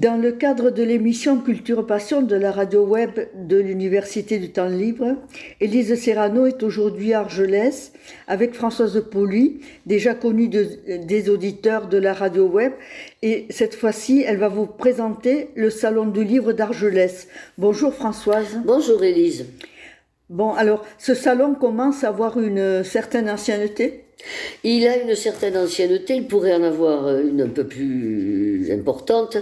Dans le cadre de l'émission Culture Passion de la radio web de l'Université du Temps Libre, Élise Serrano est aujourd'hui à Argelès avec Françoise Poli, déjà connue des auditeurs de la radio web. Et cette fois-ci, elle va vous présenter le Salon du Livre d'Argelès. Bonjour Françoise. Bonjour Élise. Bon, alors, ce salon commence à avoir une certaine ancienneté? Il a une certaine ancienneté, il pourrait en avoir une un peu plus importante,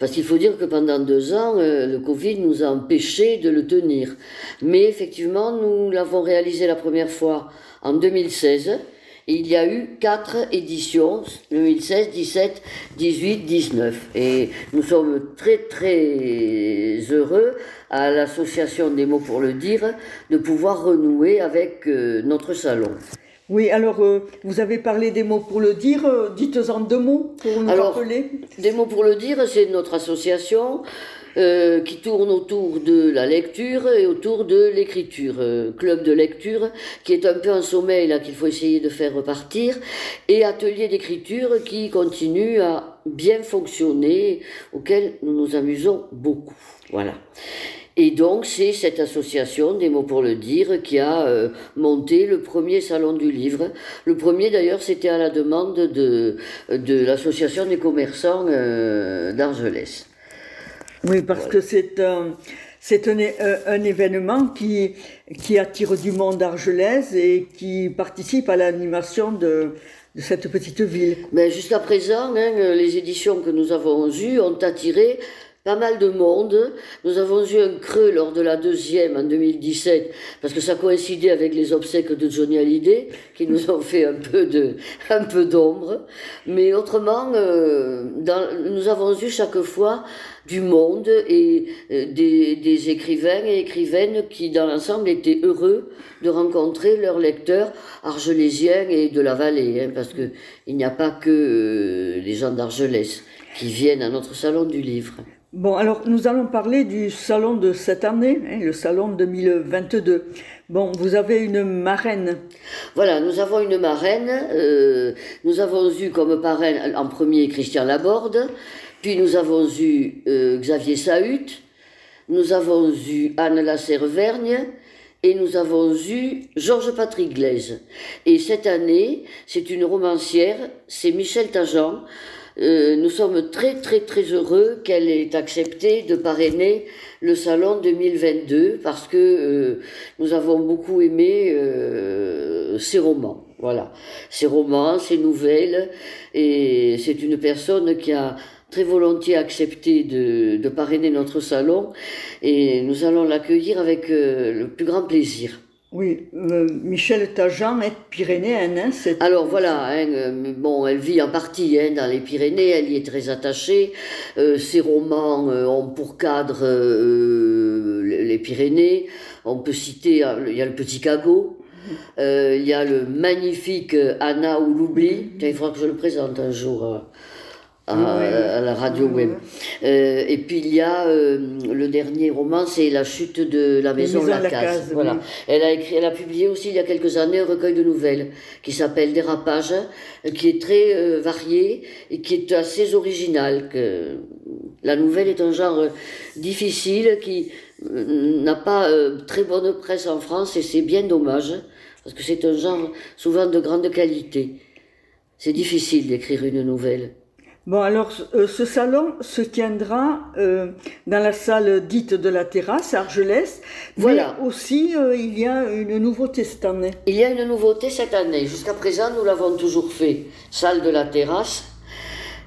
parce qu'il faut dire que pendant deux ans, euh, le Covid nous a empêchés de le tenir. Mais effectivement, nous l'avons réalisé la première fois en 2016. Et il y a eu quatre éditions, 2016, 17, 18, 19. Et nous sommes très très heureux à l'association des mots pour le dire de pouvoir renouer avec euh, notre salon. Oui, alors euh, vous avez parlé des mots pour le dire. Euh, dites-en deux mots pour nous alors, rappeler. Des mots pour le dire, c'est notre association euh, qui tourne autour de la lecture et autour de l'écriture. club de lecture qui est un peu un sommeil là qu'il faut essayer de faire repartir et atelier d'écriture qui continue à bien fonctionner, auquel nous nous amusons beaucoup. Voilà. Et donc, c'est cette association, des mots pour le dire, qui a euh, monté le premier salon du livre. Le premier, d'ailleurs, c'était à la demande de, de l'association des commerçants euh, d'Argelès. Oui, parce que c'est un, c'est un, euh, un, événement qui, qui attire du monde d'Argelès et qui participe à l'animation de, de cette petite ville. Mais jusqu'à présent, hein, les éditions que nous avons eues ont attiré pas mal de monde. Nous avons eu un creux lors de la deuxième en 2017 parce que ça coïncidait avec les obsèques de Johnny Hallyday qui nous ont fait un peu de un peu d'ombre. Mais autrement, euh, dans, nous avons eu chaque fois du monde et euh, des, des, écrivains et écrivaines qui, dans l'ensemble, étaient heureux de rencontrer leurs lecteurs argelésiens et de la vallée, hein, parce que il n'y a pas que euh, les gens d'Argelès qui viennent à notre salon du livre. Bon, alors nous allons parler du salon de cette année, hein, le salon 2022. Bon, vous avez une marraine. Voilà, nous avons une marraine. Euh, nous avons eu comme parraine en premier Christian Laborde, puis nous avons eu euh, Xavier Sahut, nous avons eu Anne Lasserre-Vergne, et nous avons eu Georges Patrick Glaise. Et cette année, c'est une romancière, c'est Michel Tajan. Euh, nous sommes très très très heureux qu'elle ait accepté de parrainer le salon 2022 parce que euh, nous avons beaucoup aimé euh, ses romans. Voilà, ses romans, ses nouvelles, et c'est une personne qui a très volontiers accepté de, de parrainer notre salon et nous allons l'accueillir avec le plus grand plaisir. Oui, euh, Michel Tajan est pyrénéenne. Hein, Alors voilà, hein, euh, bon, elle vit en partie hein, dans les Pyrénées, elle y est très attachée. Euh, ses romans ont pour cadre les Pyrénées. On peut citer, il y a le Petit Cagot, il y a le magnifique Anna ou l'oubli. Il faudra que je le présente un jour à, la radio web. Euh, et puis il y a euh, le dernier roman, c'est La chute de la maison, la, case. Voilà. Elle a écrit, elle a publié aussi il y a quelques années un recueil de nouvelles qui s'appelle Dérapage, qui est très euh, varié et qui est assez original. Que la nouvelle est un genre difficile qui n'a pas très bonne presse en France et c'est bien dommage parce que c'est un genre souvent de grande qualité. C'est difficile d'écrire une nouvelle. Bon, alors euh, ce salon se tiendra euh, dans la salle dite de la terrasse, Argelès. Voilà. Mais aussi, euh, il y a une nouveauté cette année. Il y a une nouveauté cette année. Jusqu'à présent, nous l'avons toujours fait, salle de la terrasse.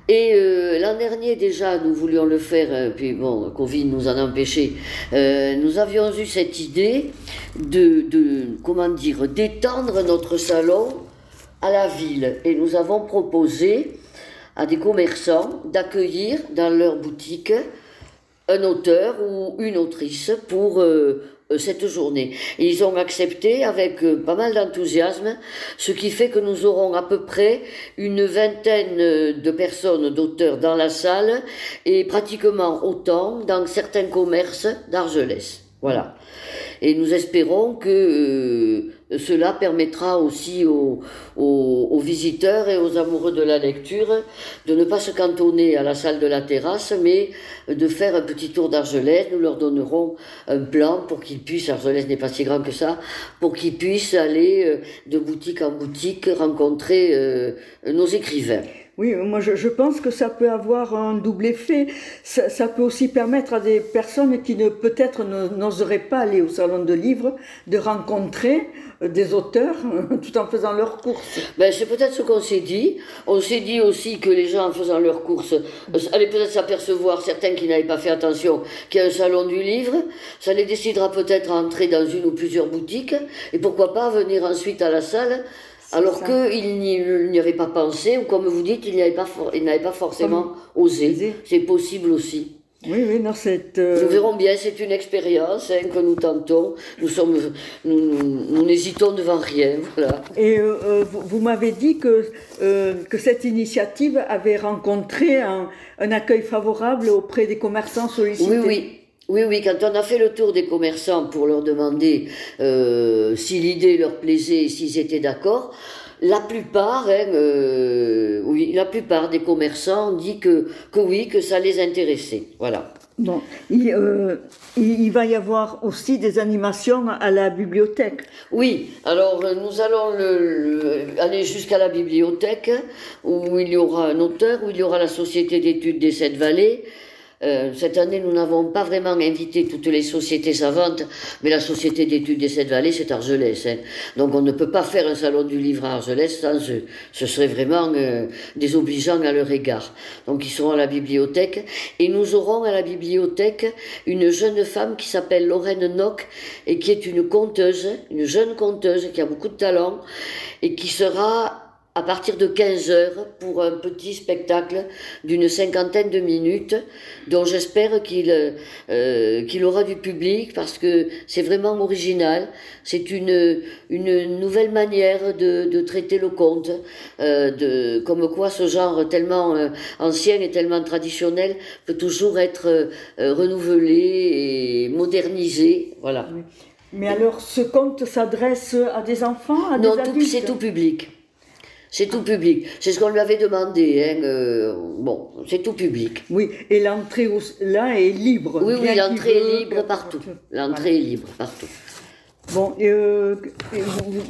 Et l'an dernier déjà, nous voulions le faire, puis bon, Covid nous en a empêché. nous avions eu cette idée de, de comment dire, d'étendre notre salon à la ville. Et nous avons proposé à des commerçants d'accueillir dans leur boutique un auteur ou une autrice pour euh, cette journée. Ils ont accepté avec pas mal d'enthousiasme, ce qui fait que nous aurons à peu près une vingtaine de personnes, d'auteurs dans la salle et pratiquement autant dans certains commerces d'Argelès. Voilà. Et nous espérons que euh, cela permettra aussi aux, visiteurs et aux amoureux de la lecture de ne pas se cantonner à la salle de la terrasse, mais de faire un petit tour d'Argelès. Nous leur donnerons un plan pour qu'ils puissent, Argelès n'est pas si grand que ça, pour qu'ils puissent aller euh, de boutique en boutique rencontrer euh, nos écrivains. Oui, moi je, pense que ça peut avoir un double effet. Ça, peut aussi permettre à des personnes qui ne peut-être n'oseraient pas aller au salon de livres de rencontrer euh, des auteurs tout en faisant leurs courses. Ben, c'est peut-être ce qu'on s'est dit. On s'est dit aussi que les gens en faisant leurs courses euh, allaient peut-être s'apercevoir, certains qui n'avaient pas fait attention, qu'il y a un salon du livre. Ça les décidera peut-être à entrer dans une ou plusieurs boutiques. Et pourquoi pas venir ensuite à la salle alors qu'il n'y avait pas pensé, ou comme vous dites, il n'avait pas, pas forcément osé. C'est possible aussi. Oui, oui, non, c'est. Euh, nous verrons bien, c'est une expérience hein, que nous tentons. Nous sommes, nous, n'hésitons devant rien, voilà. Et euh, euh, vous, m'avez dit que que cette initiative avait rencontré un, un, accueil favorable auprès des commerçants sollicités. Oui, oui. Oui, oui, quand on a fait le tour des commerçants pour leur demander euh, si l'idée leur plaisait, s'ils étaient d'accord, la plupart, hein, euh, oui, la plupart des commerçants ont dit que, que oui, que ça les intéressait. Voilà. Bon, euh, il, il, va y avoir aussi des animations à la bibliothèque. Oui, alors nous allons aller jusqu'à la bibliothèque où il y aura un auteur, où il y aura la Société d'études des Sept Vallées, euh, cette année, nous n'avons pas vraiment invité toutes les sociétés savantes, mais la Société d'études des Sept Vallées, c'est Argelès. Hein. Donc on ne peut pas faire un salon du livre à Argelès sans eux. Ce serait vraiment euh, désobligeant à leur égard. Donc ils seront à la bibliothèque. Et nous aurons à la bibliothèque une jeune femme qui s'appelle Lorraine Nock et qui est une conteuse, une jeune conteuse qui a beaucoup de talent et qui sera à partir de 15 heures pour un petit spectacle d'une cinquantaine de minutes dont j'espère qu'il euh, qu'il aura du public parce que c'est vraiment original. C'est une, une nouvelle manière de, de traiter le conte, euh, de, comme quoi ce genre tellement euh, ancien et tellement traditionnel peut toujours être renouvelé et modernisé. Voilà. Mais alors, ce conte s'adresse à des enfants, à des non, c'est tout public. C'est tout public. C'est ce qu'on lui avait demandé. Hein, euh, bon, c'est tout public. Oui, et l'entrée là est libre. Oui, oui, l'entrée est libre partout. L'entrée est libre partout. Bon, euh,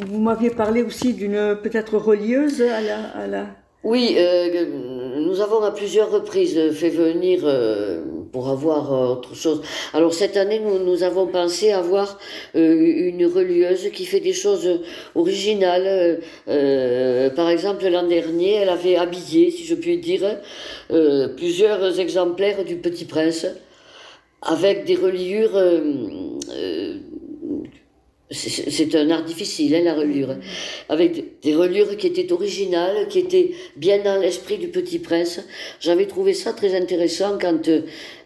vous, m'aviez parlé aussi d'une peut-être relieuse à la, à la... Oui, euh, nous avons à plusieurs reprises fait venir euh, pour avoir euh, autre chose. Alors cette année, nous, nous avons pensé avoir une relieuse qui fait des choses originales. par exemple, l'an dernier, elle avait habillé, si je puis dire, plusieurs exemplaires du Petit Prince avec des reliures c'est un art difficile, hein, la reliure. Avec des reliures qui étaient originales, qui étaient bien dans l'esprit du Petit Prince. J'avais trouvé ça très intéressant quand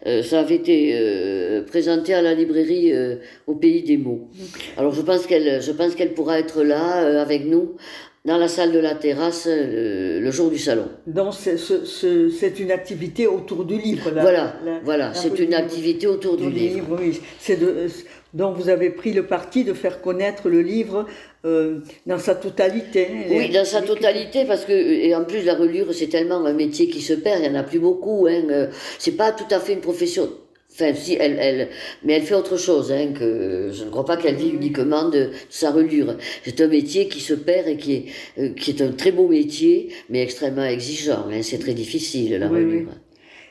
euh, ça avait été euh, présenté à la librairie euh, au Pays des mots. Alors je pense qu'elle, je pense qu'elle pourra être là avec nous dans la salle de la terrasse le, jour du salon. Donc c'est une activité autour du livre. voilà, voilà, c'est une activité autour du, livre. oui. C'est de donc vous avez pris le parti de faire connaître le livre euh, dans sa totalité. Oui, dans sa totalité, parce que, et en plus la relure, c'est tellement un métier qui se perd, il n'y en a plus beaucoup. Hein, euh, c'est pas tout à fait une profession. Enfin, si, elle, elle, mais elle fait autre chose, hein, que je ne crois pas qu'elle vit uniquement de, sa relure. C'est un métier qui se perd et qui est, euh, qui est un très beau métier, mais extrêmement exigeant. Hein, c'est très difficile, la relure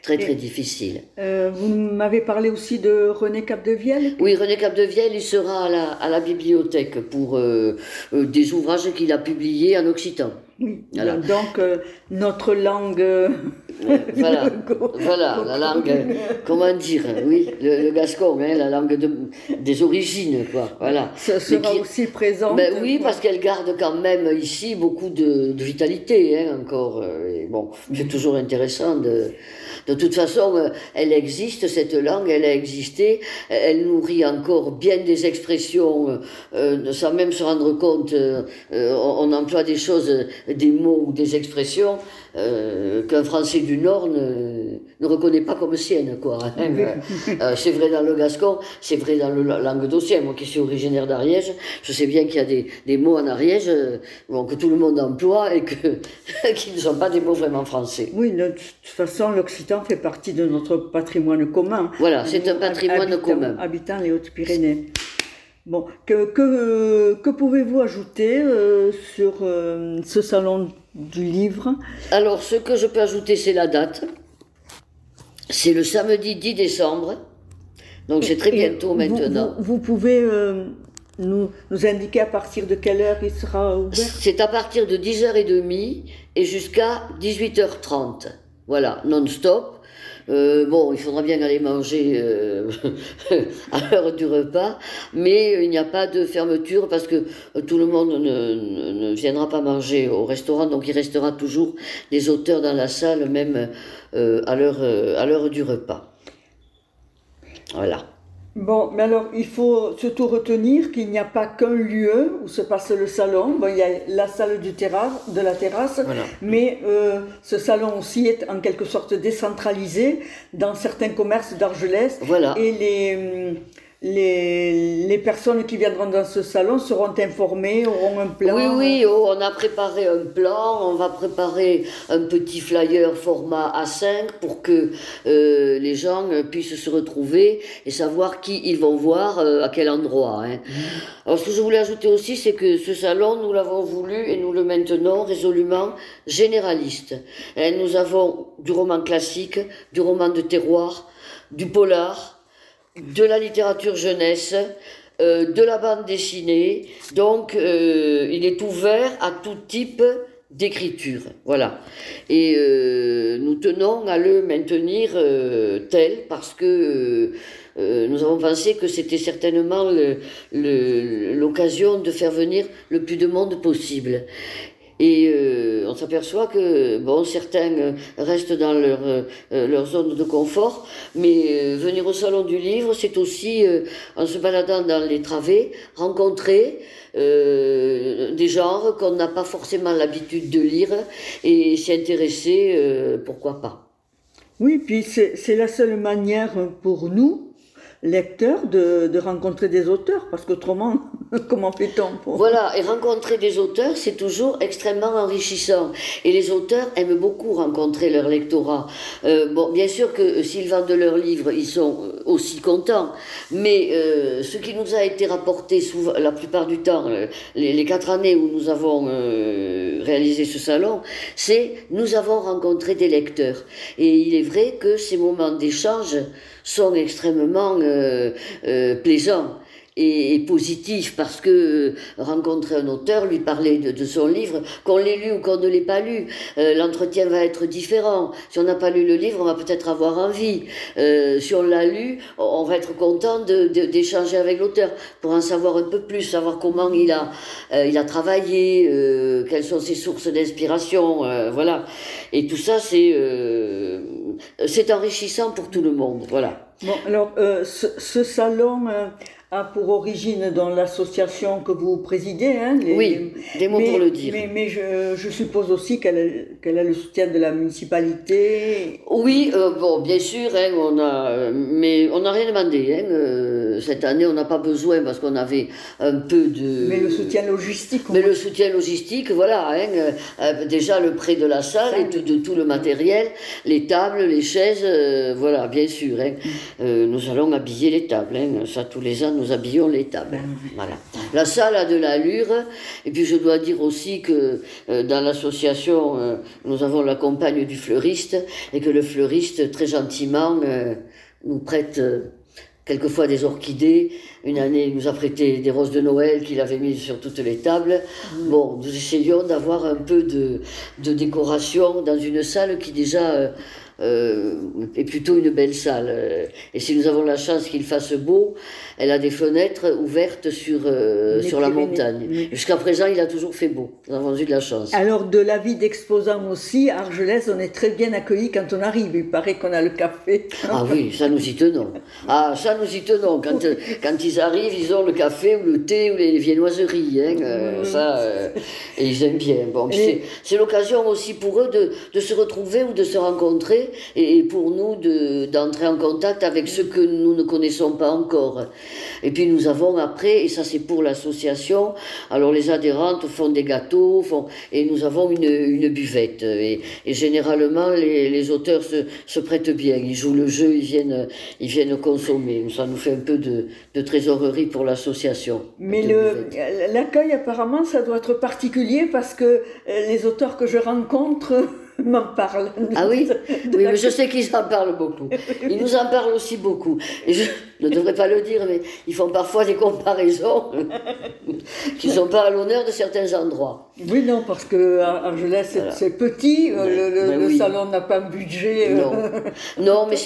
très très difficile. Euh, vous m'avez parlé aussi de René Capdevielle Oui, René Capdevielle, il sera à la, à la bibliothèque pour euh, euh, des ouvrages qu'il a publiés en occitan. Oui, donc notre langue... voilà, voilà, la langue, comment dire, oui, le, gascon, hein, la langue de, des origines, quoi, voilà. Ça sera aussi présent. Ben, oui, parce qu'elle garde quand même ici beaucoup de, de vitalité, hein, encore. Et bon, c'est toujours intéressant de De toute façon, elle existe, cette langue, elle a existé, elle nourrit encore bien des expressions, sans même se rendre compte, on emploie des choses, des mots ou des expressions euh, qu'un Français du Nord ne, ne, reconnaît pas comme sienne, quoi. Hein. Euh, c'est vrai dans le Gascon, c'est vrai dans le Languedocien. Moi qui suis originaire d'Ariège, je sais bien qu'il y a des, des, mots en Ariège euh, bon, que tout le monde emploie et que, qui ne sont pas des mots vraiment français. Oui, de toute façon, l'Occitan fait partie de notre patrimoine commun. Voilà, c'est un patrimoine commun. Habitant les Hautes-Pyrénées. Bon, que, que, que pouvez-vous ajouter sur ce salon du livre Alors, ce que je peux ajouter, c'est la date. C'est le samedi 10 décembre. Donc, c'est très bientôt maintenant. Vous, pouvez euh, nous, nous, indiquer à partir de quelle heure il sera ouvert? C'est à partir de 10h30 et jusqu'à 18h30. Voilà, non-stop. Euh, bon, il faudra bien aller manger euh, à l'heure du repas, mais il n'y a pas de fermeture parce que tout le monde ne, viendra pas manger au restaurant, donc il restera toujours des auteurs dans la salle, même euh, à l'heure du repas. Voilà. Bon, mais alors il faut surtout retenir qu'il n'y a pas qu'un lieu où se passe le salon. Bon, il y a la salle du terrasse, de la terrasse, mais euh, ce salon aussi est en quelque sorte décentralisé dans certains commerces d'Argelès. Voilà. Et les hum, les, les, personnes qui viendront dans ce salon seront informées, auront un plan. Oui, oui, oh, on a préparé un plan, on va préparer un petit flyer format A5 pour que euh, les gens puissent se retrouver et savoir qui ils vont voir, euh, à quel endroit. Hein. Mmh. Alors ce que je voulais ajouter aussi, c'est que ce salon, nous l'avons voulu et nous le maintenons résolument généraliste. Et nous avons du roman classique, du roman de terroir, du polar, de la littérature jeunesse, euh, de la bande dessinée. Donc, euh, il est ouvert à tout type d'écriture. Voilà. Et euh, nous tenons à le maintenir tel parce que nous avons pensé que c'était certainement l'occasion de faire venir le plus de monde possible. Et euh, on s'aperçoit que bon, certains euh, restent dans leur, euh, leur zone de confort, mais venir au salon du livre, c'est aussi, en se baladant dans les travées, rencontrer des genres qu'on n'a pas forcément l'habitude de lire et s'y intéresser, pourquoi pas. Oui, puis c'est la seule manière pour nous, lecteur de, rencontrer des auteurs, parce qu'autrement, comment fait-on Voilà, et rencontrer des auteurs, c'est toujours extrêmement enrichissant. Et les auteurs aiment beaucoup rencontrer leur lectorat. Euh, bon, bien sûr que s'ils vendent leurs livres, ils sont euh, aussi contents, mais euh, ce qui nous a été rapporté souvent, la plupart du temps, les, quatre années où nous avons réalisé ce salon, c'est nous avons rencontré des lecteurs. Et il est vrai que ces moments d'échange sont extrêmement euh, euh, plaisants et, positif parce que euh, rencontrer un auteur, lui parler de, son livre, qu'on l'ait lu ou qu'on ne l'ait pas lu, l'entretien va être différent. Si on n'a pas lu le livre, on va peut-être avoir envie. Si on l'a lu, on va être content d'échanger avec l'auteur pour en savoir un peu plus, savoir comment il a, il a travaillé, quelles sont ses sources d'inspiration, voilà. Et tout ça, c'est c'est enrichissant pour tout le monde, voilà. Bon, alors, ce, ce, salon a pour origine dans l'association que vous présidez. Hein, oui, des mots pour le dire. Mais, mais je, je, suppose aussi qu'elle a, le soutien de la municipalité. Oui, euh, bon, bien sûr, hein, on a, mais on n'a rien demandé. Hein, euh, cette année, on n'a pas besoin parce qu'on avait un peu de. Mais le soutien logistique. Mais le soutien logistique, voilà. Hein, euh, déjà le prêt de la salle et de, de, tout le matériel, les tables, les chaises, voilà, bien sûr. Hein, mm. nous allons habiller les tables. Hein, ça tous les ans nous habillons les tables. Voilà. La salle a de l'allure, et puis je dois dire aussi que euh, dans l'association, euh, nous avons la compagne du fleuriste, et que le fleuriste, très gentiment, euh, nous prête quelquefois des orchidées. Une année, il nous a prêté des roses de Noël qu'il avait mises sur toutes les tables. Bon, nous essayons d'avoir un peu de, de, décoration dans une salle qui déjà euh, est plutôt une belle salle. Et si nous avons la chance qu'il fasse beau, elle a des fenêtres ouvertes sur, euh, sur la montagne. Jusqu'à présent, il a toujours fait beau. Nous avons eu de la chance. Alors, de la vie d'exposants aussi, à Argelès, on est très bien accueillis quand on arrive. Il paraît qu'on a le café. Ah oui, ça nous y tenons. Ah, ça nous y tenons. Quand, quand ils arrivent, ils ont le café ou le thé ou les viennoiseries. Hein, euh, ça, euh, et ils aiment bien. Bon, c'est l'occasion aussi pour eux de, de, se retrouver ou de se rencontrer et, pour nous d'entrer en contact avec ceux que nous ne connaissons pas encore. Et puis nous avons après, et ça c'est pour l'association, alors les adhérentes font des gâteaux, font, et nous avons une, une buvette. Et, généralement les, les auteurs se, se, prêtent bien, ils jouent le jeu, ils viennent, ils viennent consommer. Ça nous fait un peu de, de trésorerie pour l'association. Mais l'accueil apparemment ça doit être particulier parce que euh, les auteurs que je rencontre m'en parlent. Ah oui Oui, mais je sais qu'ils en parlent beaucoup. Ils nous en parlent aussi beaucoup. Et je ne devrais pas le dire, mais ils font parfois des comparaisons qui ne sont pas à l'honneur de certains endroits. Oui, non, parce que Argelès, c'est petit, euh, le, salon n'a pas un budget. Euh. Non, non mais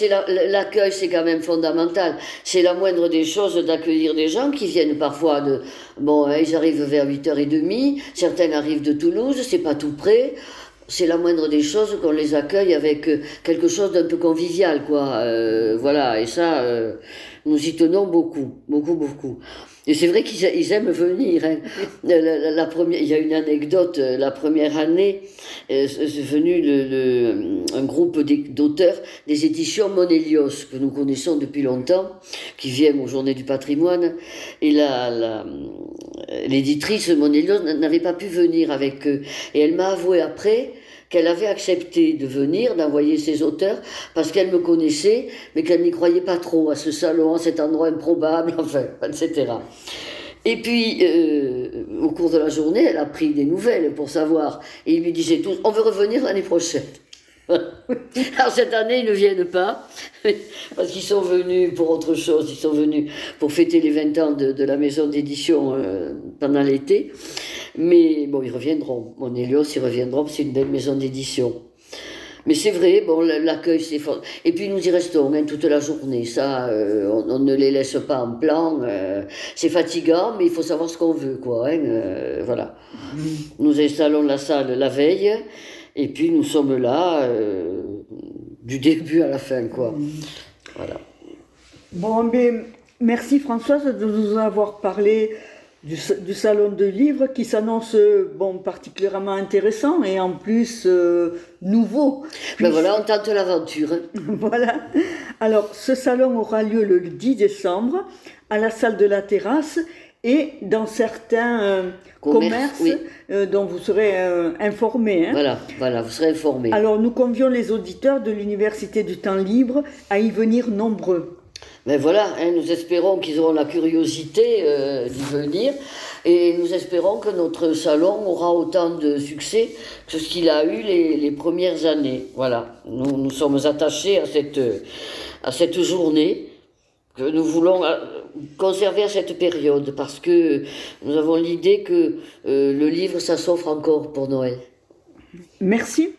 l'accueil, c'est quand même fondamental. C'est la moindre des choses d'accueillir des gens qui viennent parfois de... Bon, hein, ils arrivent vers 8h30, certains arrivent de Toulouse, c'est pas tout près c'est la moindre des choses qu'on les accueille avec euh, quelque chose d'un peu convivial, quoi. Euh, voilà, et ça, euh, nous y tenons beaucoup, beaucoup, beaucoup. Et c'est vrai qu'ils aiment venir. Hein. La, première, il y a une anecdote. La première année, c'est venu le, un groupe d'auteurs des éditions Monelios que nous connaissons depuis longtemps, qui viennent aux Journées du Patrimoine. Et l'éditrice Monelios n'avait pas pu venir avec eux. Et elle m'a avoué après qu'elle avait accepté de venir, d'envoyer ses auteurs, parce qu'elle me connaissait, mais qu'elle n'y croyait pas trop à ce salon, à cet endroit improbable, enfin, etc. Et puis, euh, au cours de la journée, elle a pris des nouvelles pour savoir. Et il lui disait tous, on veut revenir l'année prochaine. Alors cette année, ils ne viennent pas, parce qu'ils sont venus pour autre chose, ils sont venus pour fêter les 20 ans de, la maison d'édition euh, pendant l'été. Mais bon, ils reviendront. Mon Hélios, ils reviendront, c'est une belle maison d'édition. Mais c'est vrai, bon, l'accueil, c'est fort. Et puis nous y restons hein, toute la journée. Ça, euh, on, ne les laisse pas en plan. Euh, c'est fatigant, mais il faut savoir ce qu'on veut, quoi. Hein, voilà. Mm. Nous installons la salle la veille. Et puis nous sommes là euh, du début à la fin, quoi. Voilà. Bon, mais merci Françoise de nous avoir parlé du, salon de livres qui s'annonce bon particulièrement intéressant et en plus euh, nouveau. Ben voilà, on tente l'aventure. voilà. Alors, ce salon aura lieu le 10 décembre à la salle de la terrasse et dans certains euh, commerces euh, dont vous serez euh, informés. Hein. Voilà, voilà, vous serez informés. Alors nous convions les auditeurs de l'Université du Temps Libre à y venir nombreux. Mais voilà, hein, nous espérons qu'ils auront la curiosité d'y venir et nous espérons que notre salon aura autant de succès que ce qu'il a eu les, les, premières années. Voilà, nous, nous sommes attachés à cette, à cette journée nous voulons euh, conserver à cette période parce que nous avons l'idée que euh, le livre, ça s'offre encore pour Noël. Merci.